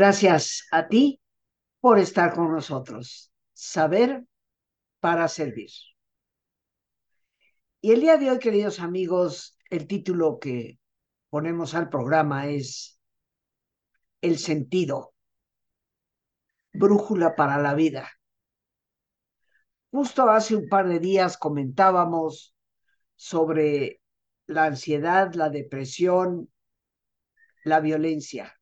Gracias a ti por estar con nosotros. Saber para servir. Y el día de hoy, queridos amigos, el título que ponemos al programa es El sentido, brújula para la vida. Justo hace un par de días comentábamos sobre la ansiedad, la depresión, la violencia.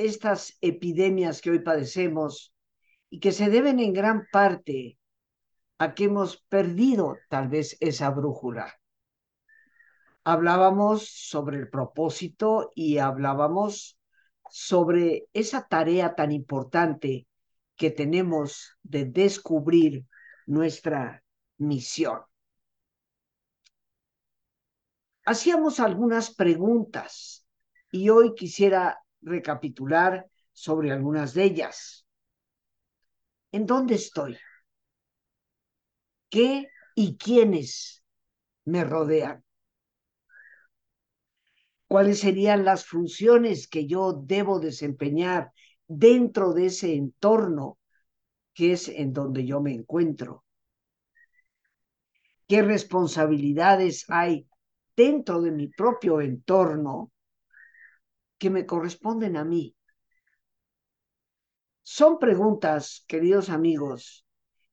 Estas epidemias que hoy padecemos y que se deben en gran parte a que hemos perdido tal vez esa brújula. Hablábamos sobre el propósito y hablábamos sobre esa tarea tan importante que tenemos de descubrir nuestra misión. Hacíamos algunas preguntas y hoy quisiera recapitular sobre algunas de ellas. ¿En dónde estoy? ¿Qué y quiénes me rodean? ¿Cuáles serían las funciones que yo debo desempeñar dentro de ese entorno que es en donde yo me encuentro. ¿Qué responsabilidades hay dentro de mi propio entorno que me corresponden a mí? Son preguntas, queridos amigos,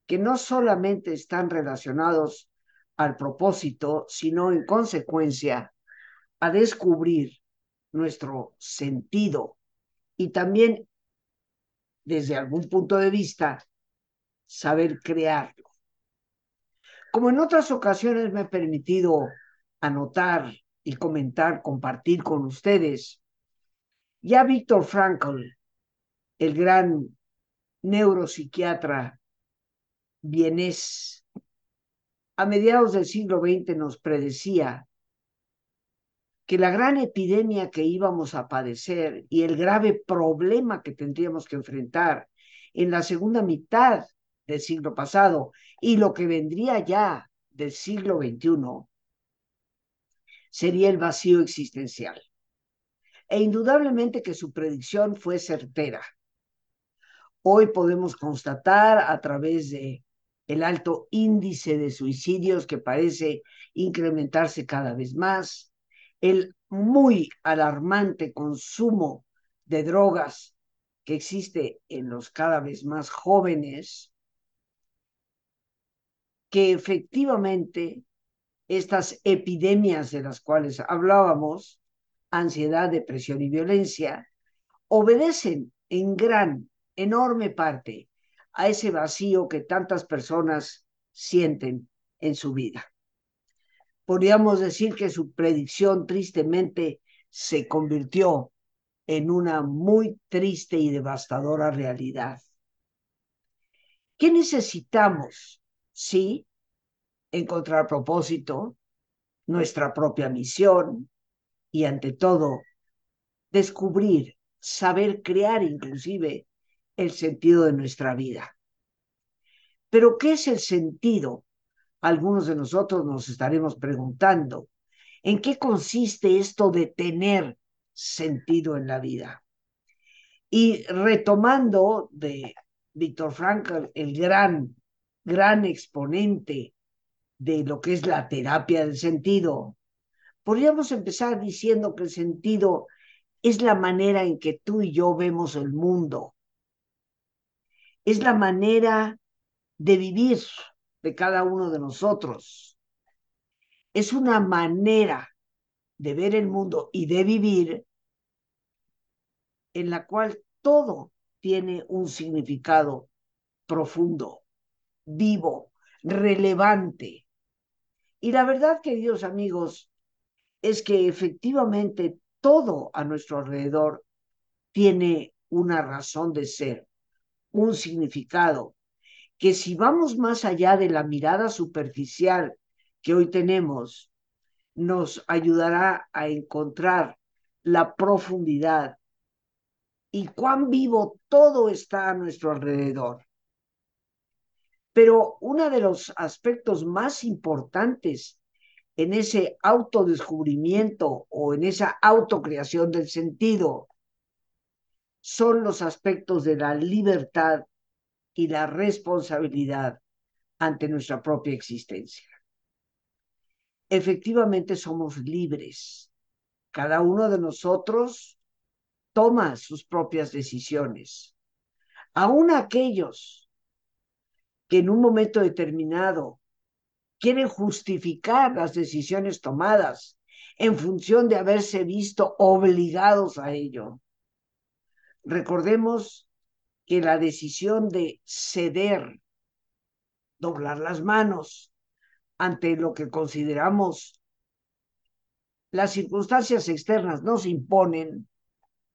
que no solamente están relacionados al propósito, sino en consecuencia a descubrir nuestro sentido y también desde algún punto de vista, saber crearlo. Como en otras ocasiones me he permitido anotar y comentar, compartir con ustedes, ya Víctor Frankl, el gran neuropsiquiatra vienés, a mediados del siglo XX nos predecía que la gran epidemia que íbamos a padecer y el grave problema que tendríamos que enfrentar en la segunda mitad del siglo pasado y lo que vendría ya del siglo XXI sería el vacío existencial. E indudablemente que su predicción fue certera. Hoy podemos constatar a través de el alto índice de suicidios que parece incrementarse cada vez más, el muy alarmante consumo de drogas que existe en los cada vez más jóvenes, que efectivamente estas epidemias de las cuales hablábamos, ansiedad, depresión y violencia, obedecen en gran, enorme parte a ese vacío que tantas personas sienten en su vida podríamos decir que su predicción tristemente se convirtió en una muy triste y devastadora realidad. ¿Qué necesitamos? Sí, encontrar propósito, nuestra propia misión y ante todo, descubrir, saber crear inclusive el sentido de nuestra vida. Pero ¿qué es el sentido algunos de nosotros nos estaremos preguntando, ¿en qué consiste esto de tener sentido en la vida? Y retomando de Víctor Frankl, el gran, gran exponente de lo que es la terapia del sentido, podríamos empezar diciendo que el sentido es la manera en que tú y yo vemos el mundo. Es la manera de vivir de cada uno de nosotros. Es una manera de ver el mundo y de vivir en la cual todo tiene un significado profundo, vivo, relevante. Y la verdad, queridos amigos, es que efectivamente todo a nuestro alrededor tiene una razón de ser, un significado, que si vamos más allá de la mirada superficial que hoy tenemos, nos ayudará a encontrar la profundidad y cuán vivo todo está a nuestro alrededor. Pero uno de los aspectos más importantes en ese autodescubrimiento o en esa autocreación del sentido son los aspectos de la libertad y la responsabilidad ante nuestra propia existencia. Efectivamente somos libres. Cada uno de nosotros toma sus propias decisiones. Aún aquellos que en un momento determinado quieren justificar las decisiones tomadas en función de haberse visto obligados a ello. Recordemos que la decisión de ceder, doblar las manos ante lo que consideramos las circunstancias externas nos imponen,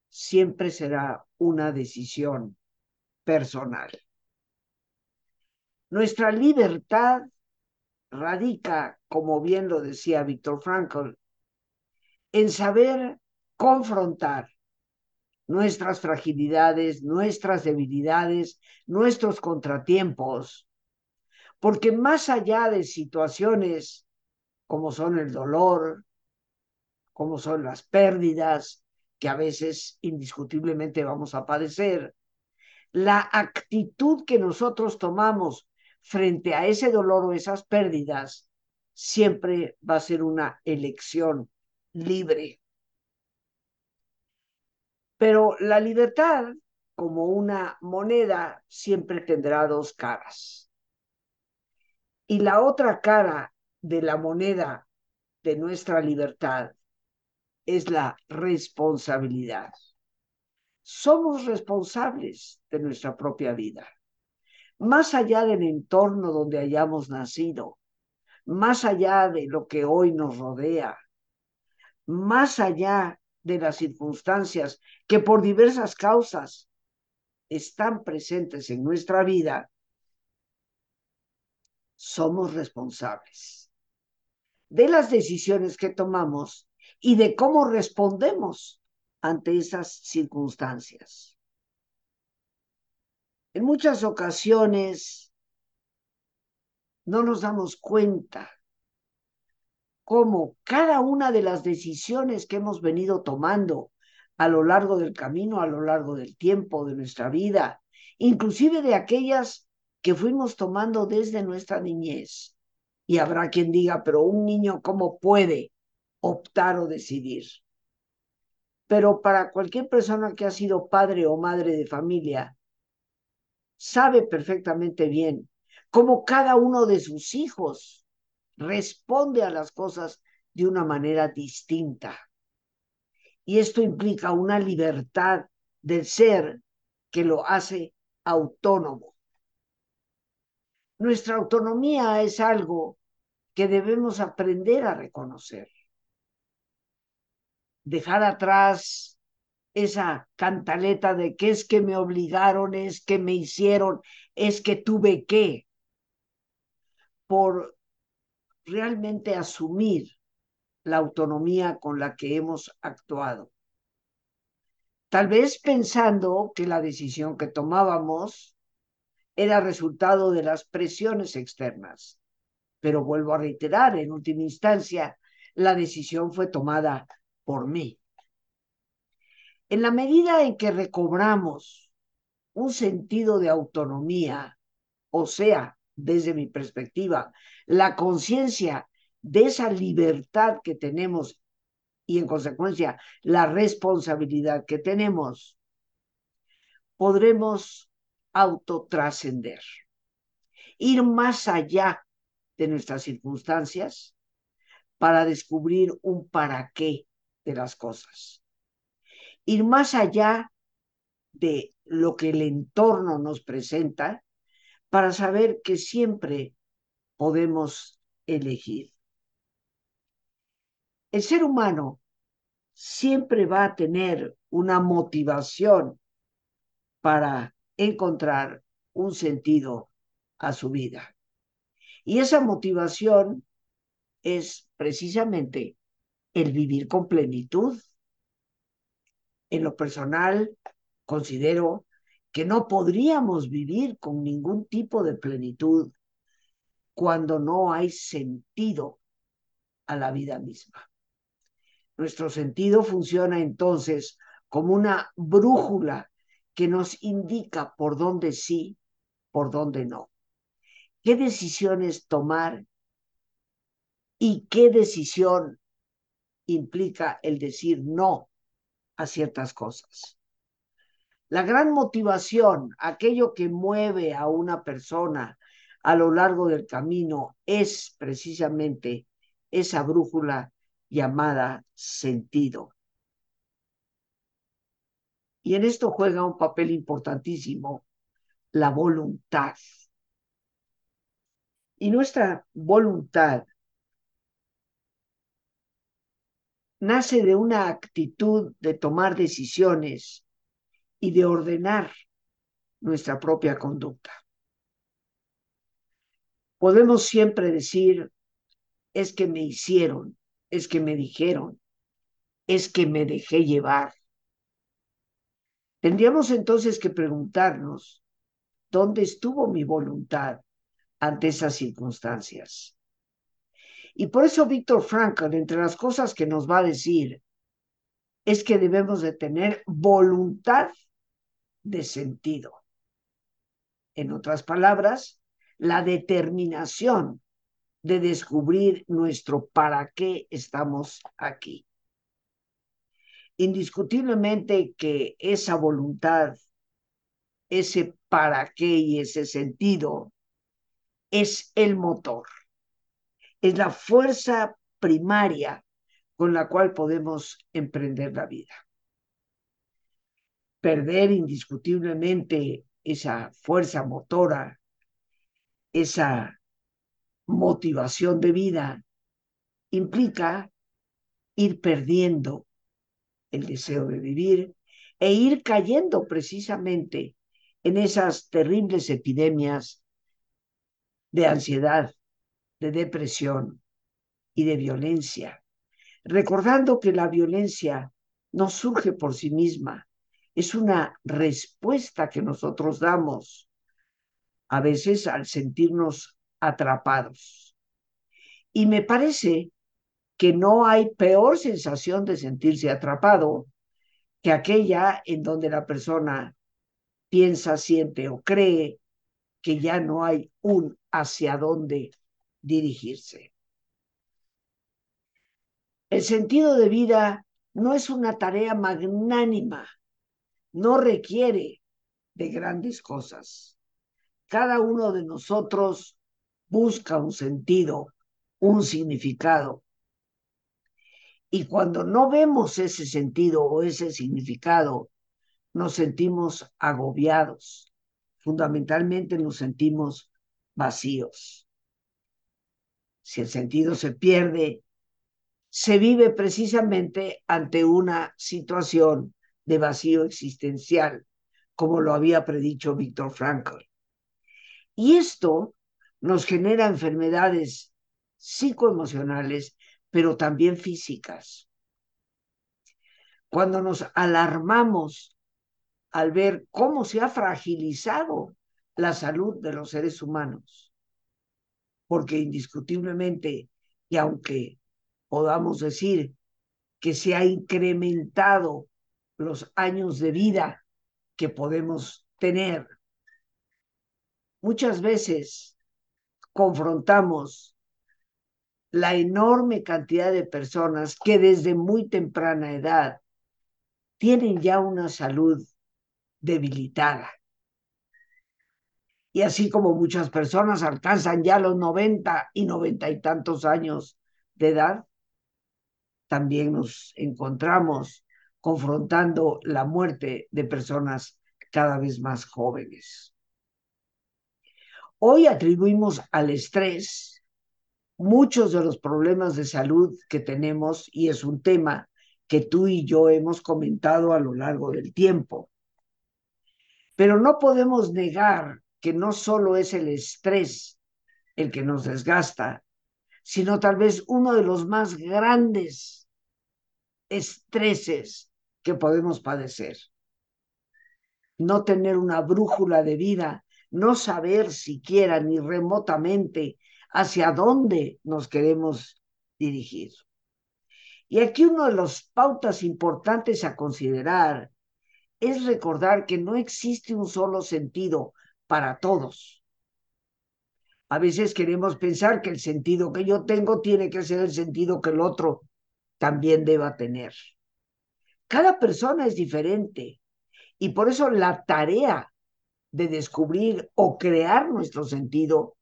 siempre será una decisión personal. Nuestra libertad radica, como bien lo decía Víctor Frankl, en saber confrontar nuestras fragilidades, nuestras debilidades, nuestros contratiempos, porque más allá de situaciones como son el dolor, como son las pérdidas, que a veces indiscutiblemente vamos a padecer, la actitud que nosotros tomamos frente a ese dolor o esas pérdidas siempre va a ser una elección libre. Pero la libertad, como una moneda, siempre tendrá dos caras. Y la otra cara de la moneda de nuestra libertad es la responsabilidad. Somos responsables de nuestra propia vida. Más allá del entorno donde hayamos nacido, más allá de lo que hoy nos rodea, más allá de las circunstancias que por diversas causas están presentes en nuestra vida, somos responsables de las decisiones que tomamos y de cómo respondemos ante esas circunstancias. En muchas ocasiones no nos damos cuenta cómo cada una de las decisiones que hemos venido tomando a lo largo del camino, a lo largo del tiempo de nuestra vida, inclusive de aquellas que fuimos tomando desde nuestra niñez. Y habrá quien diga, pero un niño, ¿cómo puede optar o decidir? Pero para cualquier persona que ha sido padre o madre de familia, sabe perfectamente bien cómo cada uno de sus hijos responde a las cosas de una manera distinta. Y esto implica una libertad del ser que lo hace autónomo. Nuestra autonomía es algo que debemos aprender a reconocer. Dejar atrás esa cantaleta de que es que me obligaron, es que me hicieron, es que tuve que, por realmente asumir la autonomía con la que hemos actuado. Tal vez pensando que la decisión que tomábamos era resultado de las presiones externas. Pero vuelvo a reiterar, en última instancia, la decisión fue tomada por mí. En la medida en que recobramos un sentido de autonomía, o sea, desde mi perspectiva, la conciencia de esa libertad que tenemos y en consecuencia la responsabilidad que tenemos, podremos autotrascender, ir más allá de nuestras circunstancias para descubrir un para qué de las cosas, ir más allá de lo que el entorno nos presenta para saber que siempre podemos elegir. El ser humano siempre va a tener una motivación para encontrar un sentido a su vida. Y esa motivación es precisamente el vivir con plenitud. En lo personal, considero que no podríamos vivir con ningún tipo de plenitud cuando no hay sentido a la vida misma. Nuestro sentido funciona entonces como una brújula que nos indica por dónde sí, por dónde no. ¿Qué decisiones tomar y qué decisión implica el decir no a ciertas cosas? La gran motivación, aquello que mueve a una persona a lo largo del camino, es precisamente esa brújula llamada sentido. Y en esto juega un papel importantísimo la voluntad. Y nuestra voluntad nace de una actitud de tomar decisiones y de ordenar nuestra propia conducta. Podemos siempre decir, es que me hicieron, es que me dijeron, es que me dejé llevar. Tendríamos entonces que preguntarnos, ¿dónde estuvo mi voluntad ante esas circunstancias? Y por eso Víctor Frankl, entre las cosas que nos va a decir, es que debemos de tener voluntad de sentido. En otras palabras, la determinación de descubrir nuestro para qué estamos aquí. Indiscutiblemente que esa voluntad, ese para qué y ese sentido es el motor, es la fuerza primaria con la cual podemos emprender la vida. Perder indiscutiblemente esa fuerza motora, esa motivación de vida, implica ir perdiendo el deseo de vivir e ir cayendo precisamente en esas terribles epidemias de ansiedad, de depresión y de violencia, recordando que la violencia no surge por sí misma, es una respuesta que nosotros damos a veces al sentirnos atrapados. Y me parece que no hay peor sensación de sentirse atrapado que aquella en donde la persona piensa, siente o cree que ya no hay un hacia dónde dirigirse. El sentido de vida no es una tarea magnánima no requiere de grandes cosas. Cada uno de nosotros busca un sentido, un significado. Y cuando no vemos ese sentido o ese significado, nos sentimos agobiados. Fundamentalmente nos sentimos vacíos. Si el sentido se pierde, se vive precisamente ante una situación de vacío existencial, como lo había predicho Víctor Frankl. Y esto nos genera enfermedades psicoemocionales, pero también físicas. Cuando nos alarmamos al ver cómo se ha fragilizado la salud de los seres humanos, porque indiscutiblemente, y aunque podamos decir que se ha incrementado los años de vida que podemos tener. Muchas veces confrontamos la enorme cantidad de personas que desde muy temprana edad tienen ya una salud debilitada. Y así como muchas personas alcanzan ya los 90 y 90 y tantos años de edad, también nos encontramos confrontando la muerte de personas cada vez más jóvenes. Hoy atribuimos al estrés muchos de los problemas de salud que tenemos y es un tema que tú y yo hemos comentado a lo largo del tiempo. Pero no podemos negar que no solo es el estrés el que nos desgasta, sino tal vez uno de los más grandes estreses que podemos padecer. No tener una brújula de vida, no saber siquiera ni remotamente hacia dónde nos queremos dirigir. Y aquí uno de las pautas importantes a considerar es recordar que no existe un solo sentido para todos. A veces queremos pensar que el sentido que yo tengo tiene que ser el sentido que el otro también deba tener. Cada persona es diferente y por eso la tarea de descubrir o crear nuestro sentido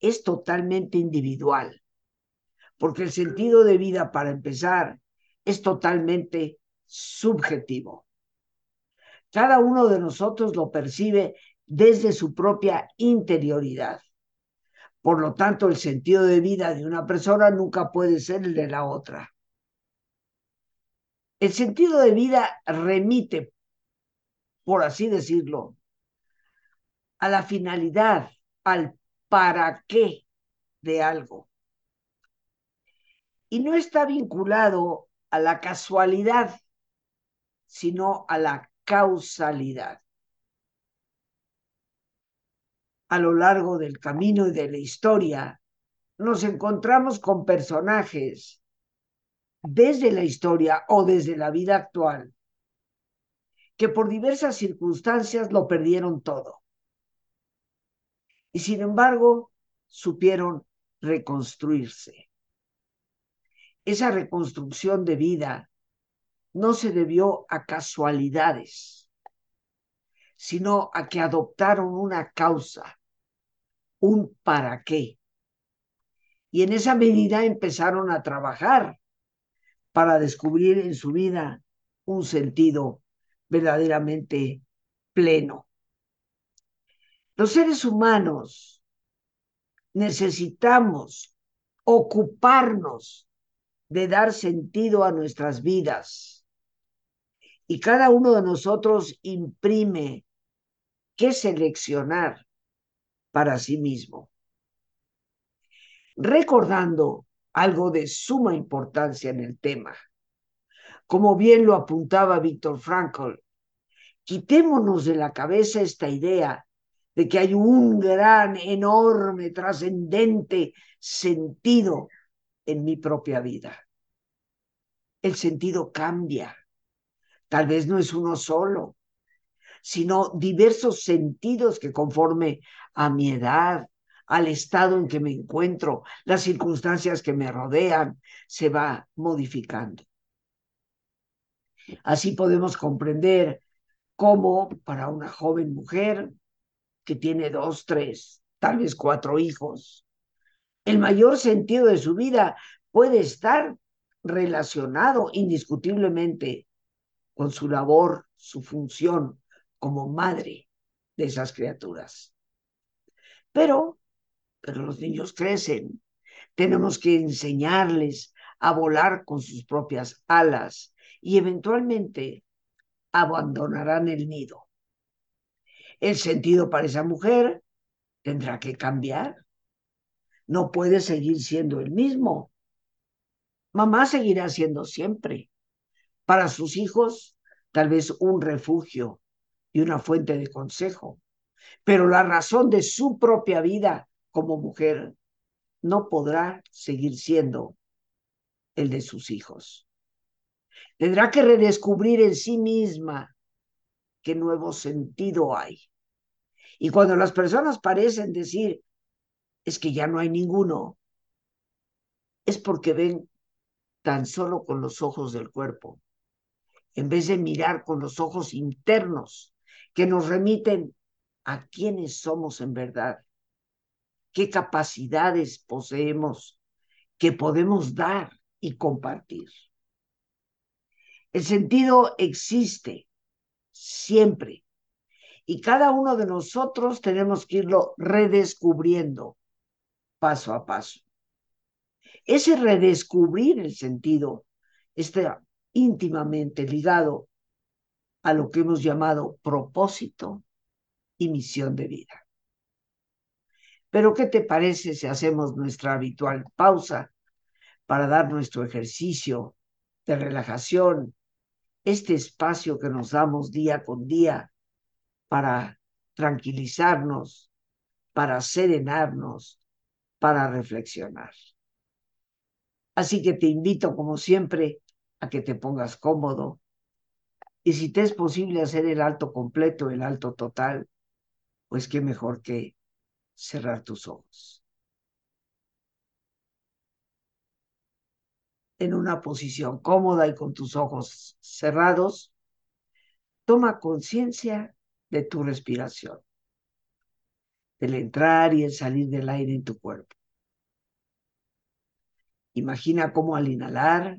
es totalmente individual, porque el sentido de vida, para empezar, es totalmente subjetivo. Cada uno de nosotros lo percibe desde su propia interioridad. Por lo tanto, el sentido de vida de una persona nunca puede ser el de la otra. El sentido de vida remite, por así decirlo, a la finalidad, al para qué de algo. Y no está vinculado a la casualidad, sino a la causalidad. A lo largo del camino y de la historia, nos encontramos con personajes desde la historia o desde la vida actual que por diversas circunstancias lo perdieron todo. Y sin embargo, supieron reconstruirse. Esa reconstrucción de vida no se debió a casualidades, sino a que adoptaron una causa, un para qué. Y en esa medida empezaron a trabajar para descubrir en su vida un sentido verdaderamente pleno. Los seres humanos necesitamos ocuparnos de dar sentido a nuestras vidas y cada uno de nosotros imprime qué seleccionar para sí mismo. Recordando algo de suma importancia en el tema, como bien lo apuntaba Víctor Frankl, quitémonos de la cabeza esta idea de que hay un gran, enorme, trascendente sentido en mi propia vida. El sentido cambia Tal vez no es uno solo, sino diversos sentidos que conforme a mi edad, al estado en que me encuentro, las circunstancias que me rodean, se va modificando. Así podemos comprender cómo para una joven mujer que tiene dos, tres, tal vez cuatro hijos, el mayor sentido de su vida puede estar relacionado indiscutiblemente con su labor, su función como madre de esas criaturas. Pero, pero los niños crecen, tenemos que enseñarles a volar con sus propias alas y eventualmente abandonarán el nido. El sentido para esa mujer tendrá que cambiar. No puede seguir siendo el mismo. Mamá seguirá siendo siempre para sus hijos tal vez un refugio y una fuente de consejo, pero la razón de su propia vida como mujer no podrá seguir siendo el de sus hijos. Tendrá que redescubrir en sí misma qué nuevo sentido hay. Y cuando las personas parecen decir, es que ya no hay ninguno, es porque ven tan solo con los ojos del cuerpo en vez de mirar con los ojos internos que nos remiten a quiénes somos en verdad, qué capacidades poseemos que podemos dar y compartir. El sentido existe siempre y cada uno de nosotros tenemos que irlo redescubriendo paso a paso. Ese redescubrir el sentido, este íntimamente ligado a lo que hemos llamado propósito y misión de vida. Pero ¿qué te parece si hacemos nuestra habitual pausa para dar nuestro ejercicio de relajación, este espacio que nos damos día con día para tranquilizarnos, para serenarnos, para reflexionar? Así que te invito, como siempre, que te pongas cómodo, Y si te es posible hacer el alto completo, el alto total, pues qué mejor que cerrar tus ojos. En una posición cómoda y con tus ojos cerrados, toma conciencia de tu respiración, del entrar y el salir del aire en tu cuerpo. Imagina cómo al inhalar,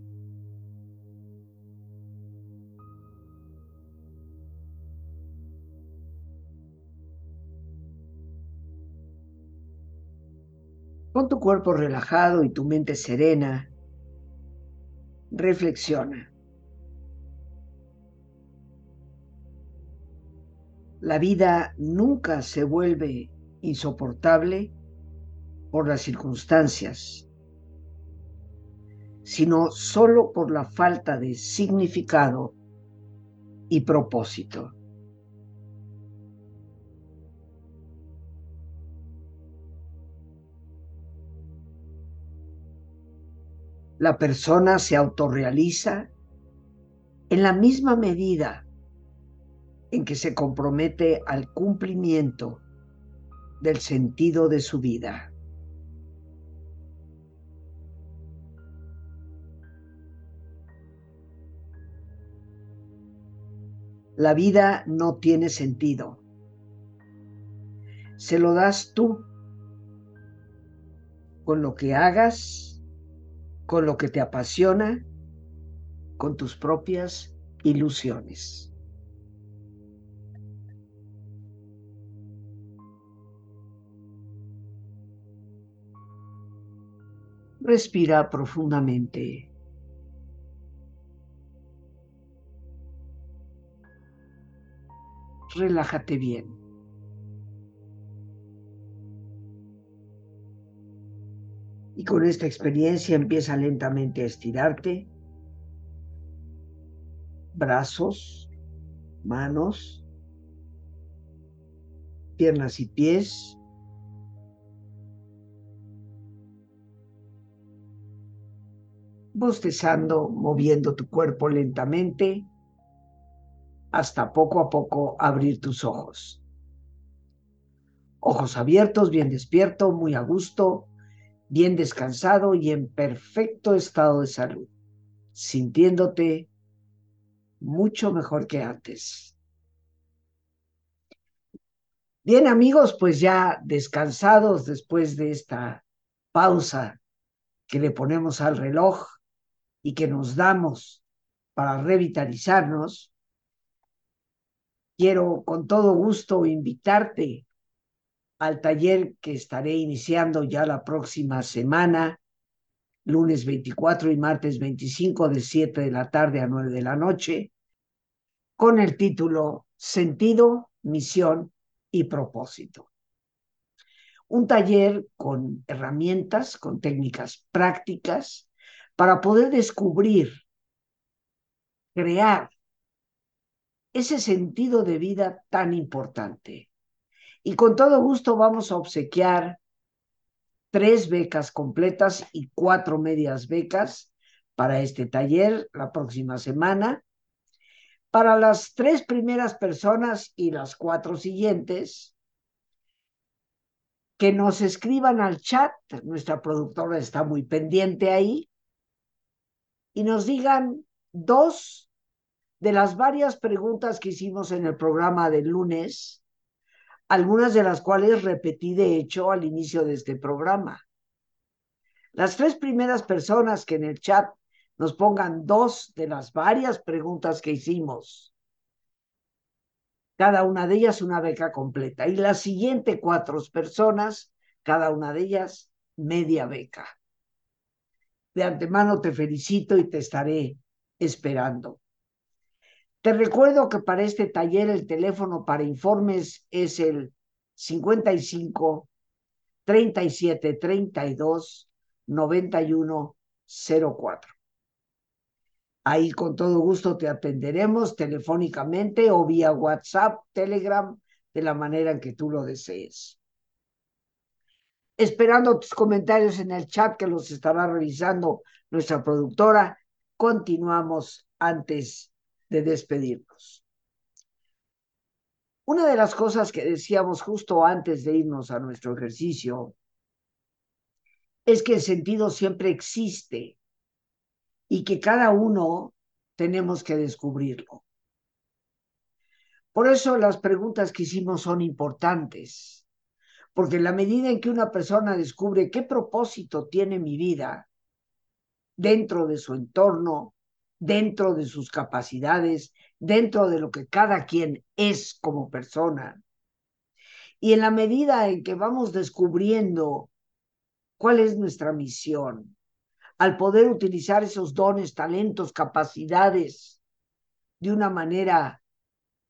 Con tu cuerpo relajado y tu mente serena, reflexiona. La vida nunca se vuelve insoportable por las circunstancias, sino solo por la falta de significado y propósito. La persona se autorrealiza en la misma medida en que se compromete al cumplimiento del sentido de su vida. La vida no tiene sentido. Se lo das tú con lo que hagas, con lo que te apasiona, con tus propias ilusiones. Respira profundamente. Relájate bien. Y con esta experiencia empieza lentamente a estirarte. Brazos, manos, piernas y pies. bostezando, moviendo tu cuerpo lentamente hasta poco a poco abrir tus ojos. Ojos abiertos, bien despierto, muy a gusto, bien descansado y en perfecto estado de salud, sintiéndote mucho mejor que antes. Bien amigos, pues ya descansados después de esta pausa que le ponemos al reloj, y que nos damos para revitalizarnos, quiero con todo gusto invitarte al taller que estaré iniciando ya la próxima semana, lunes 24 y martes 25 de 7 de la tarde a 9 de la noche, con el título Sentido, Misión y Propósito. Un taller con herramientas, con técnicas prácticas, para poder descubrir, crear ese sentido de vida tan importante. Y con todo gusto vamos a obsequiar tres becas completas y cuatro medias becas para este taller la próxima semana. Para las tres primeras personas y las cuatro siguientes, que nos escriban al chat, nuestra productora está muy pendiente ahí, y nos digan dos de las varias preguntas que hicimos en el programa del lunes, algunas de las cuales repetí de hecho al inicio de este programa. Las tres primeras personas que en el chat nos pongan dos de las varias preguntas que hicimos, cada una de ellas una beca completa, y las siguientes cuatro personas, cada una de ellas media beca. De antemano te felicito y te estaré esperando. Te recuerdo que para este taller el teléfono para informes es el 55 37 32 91 04. Ahí con todo gusto te atenderemos telefónicamente o vía WhatsApp, Telegram, de la manera en que tú lo desees. Esperando tus comentarios en el chat que los estará revisando nuestra productora, continuamos antes de despedirnos. Una de las cosas que decíamos justo antes de irnos a nuestro ejercicio es que el sentido siempre existe y que cada uno tenemos que descubrirlo. Por eso las preguntas que hicimos son importantes, porque en la medida en que una persona descubre qué propósito tiene mi vida dentro de su entorno, dentro de sus capacidades, dentro de lo que cada quien es como persona, y en la medida en que vamos descubriendo cuál es nuestra misión, al poder utilizar esos dones, talentos, capacidades de una manera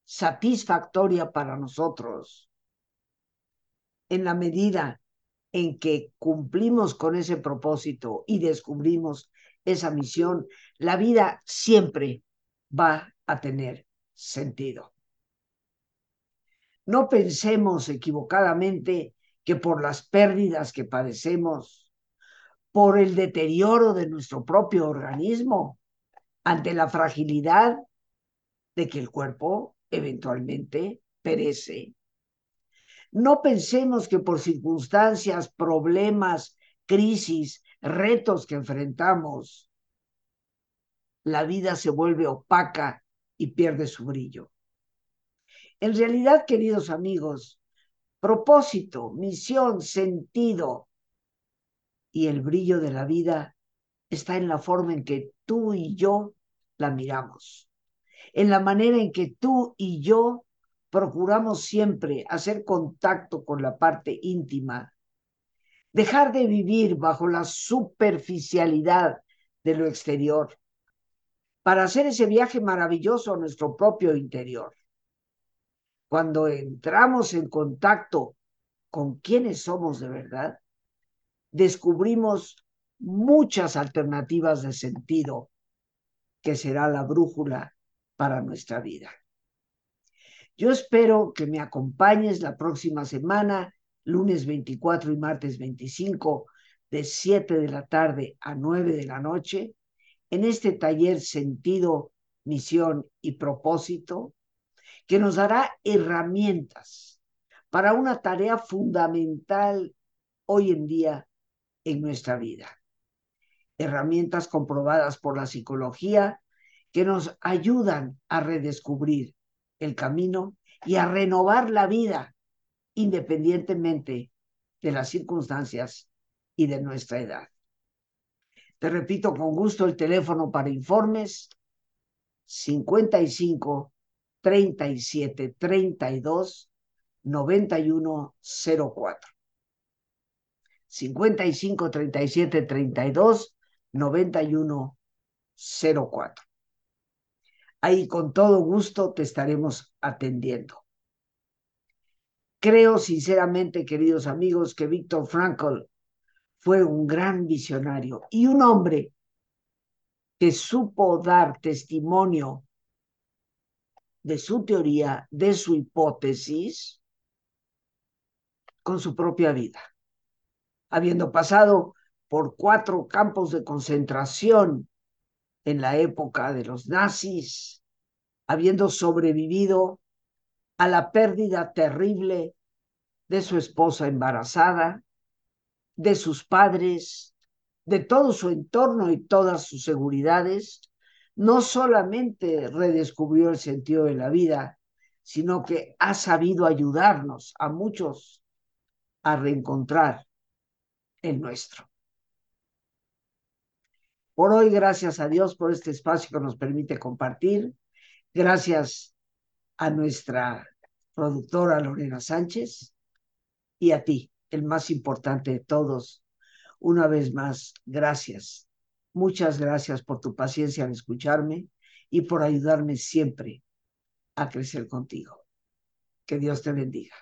satisfactoria para nosotros, en la medida en que cumplimos con ese propósito y descubrimos esa misión, la vida siempre va a tener sentido. No pensemos equivocadamente que por las pérdidas que padecemos, por el deterioro de nuestro propio organismo ante la fragilidad de que el cuerpo eventualmente perece. No pensemos que por circunstancias, problemas, crisis, retos que enfrentamos, la vida se vuelve opaca y pierde su brillo. En realidad, queridos amigos, propósito, misión, sentido, y el brillo de la vida está en la forma en que tú y yo la miramos, en la manera en que tú y yo procuramos siempre hacer contacto con la parte íntima, dejar de vivir bajo la superficialidad de lo exterior, para hacer ese viaje maravilloso a nuestro propio interior. Cuando entramos en contacto con quienes somos de verdad, descubrimos muchas alternativas de sentido que será la brújula para nuestra vida. Yo espero que me acompañes la próxima semana, lunes 24 y martes 25, de 7 de la tarde a 9 de la noche, en este taller Sentido, Misión y Propósito, que nos dará herramientas para una tarea fundamental hoy en día en nuestra vida. Herramientas comprobadas por la psicología que nos ayudan a redescubrir el camino y a renovar la vida independientemente de las circunstancias y de nuestra edad. Te repito con gusto el teléfono para informes 55 37 32 91 04. 55 37 32 91 04. Ahí con todo gusto te estaremos atendiendo. Creo sinceramente, queridos amigos, que Víctor Frankl fue un gran visionario y un hombre que supo dar testimonio de su teoría, de su hipótesis, con su propia vida. Habiendo pasado por cuatro campos de concentración en la época de los nazis, habiendo sobrevivido a la pérdida terrible de su esposa embarazada, de sus padres, de todo su entorno y todas sus seguridades, no solamente redescubrió el sentido de la vida, sino que ha sabido ayudarnos a muchos a reencontrar el nuestro. Por hoy, gracias a Dios por este espacio que nos permite compartir. Gracias a nuestra productora Lorena Sánchez y a ti, el más importante de todos. Una vez más, gracias Muchas gracias por tu paciencia al escucharme y por ayudarme siempre a crecer contigo. Que Dios te bendiga.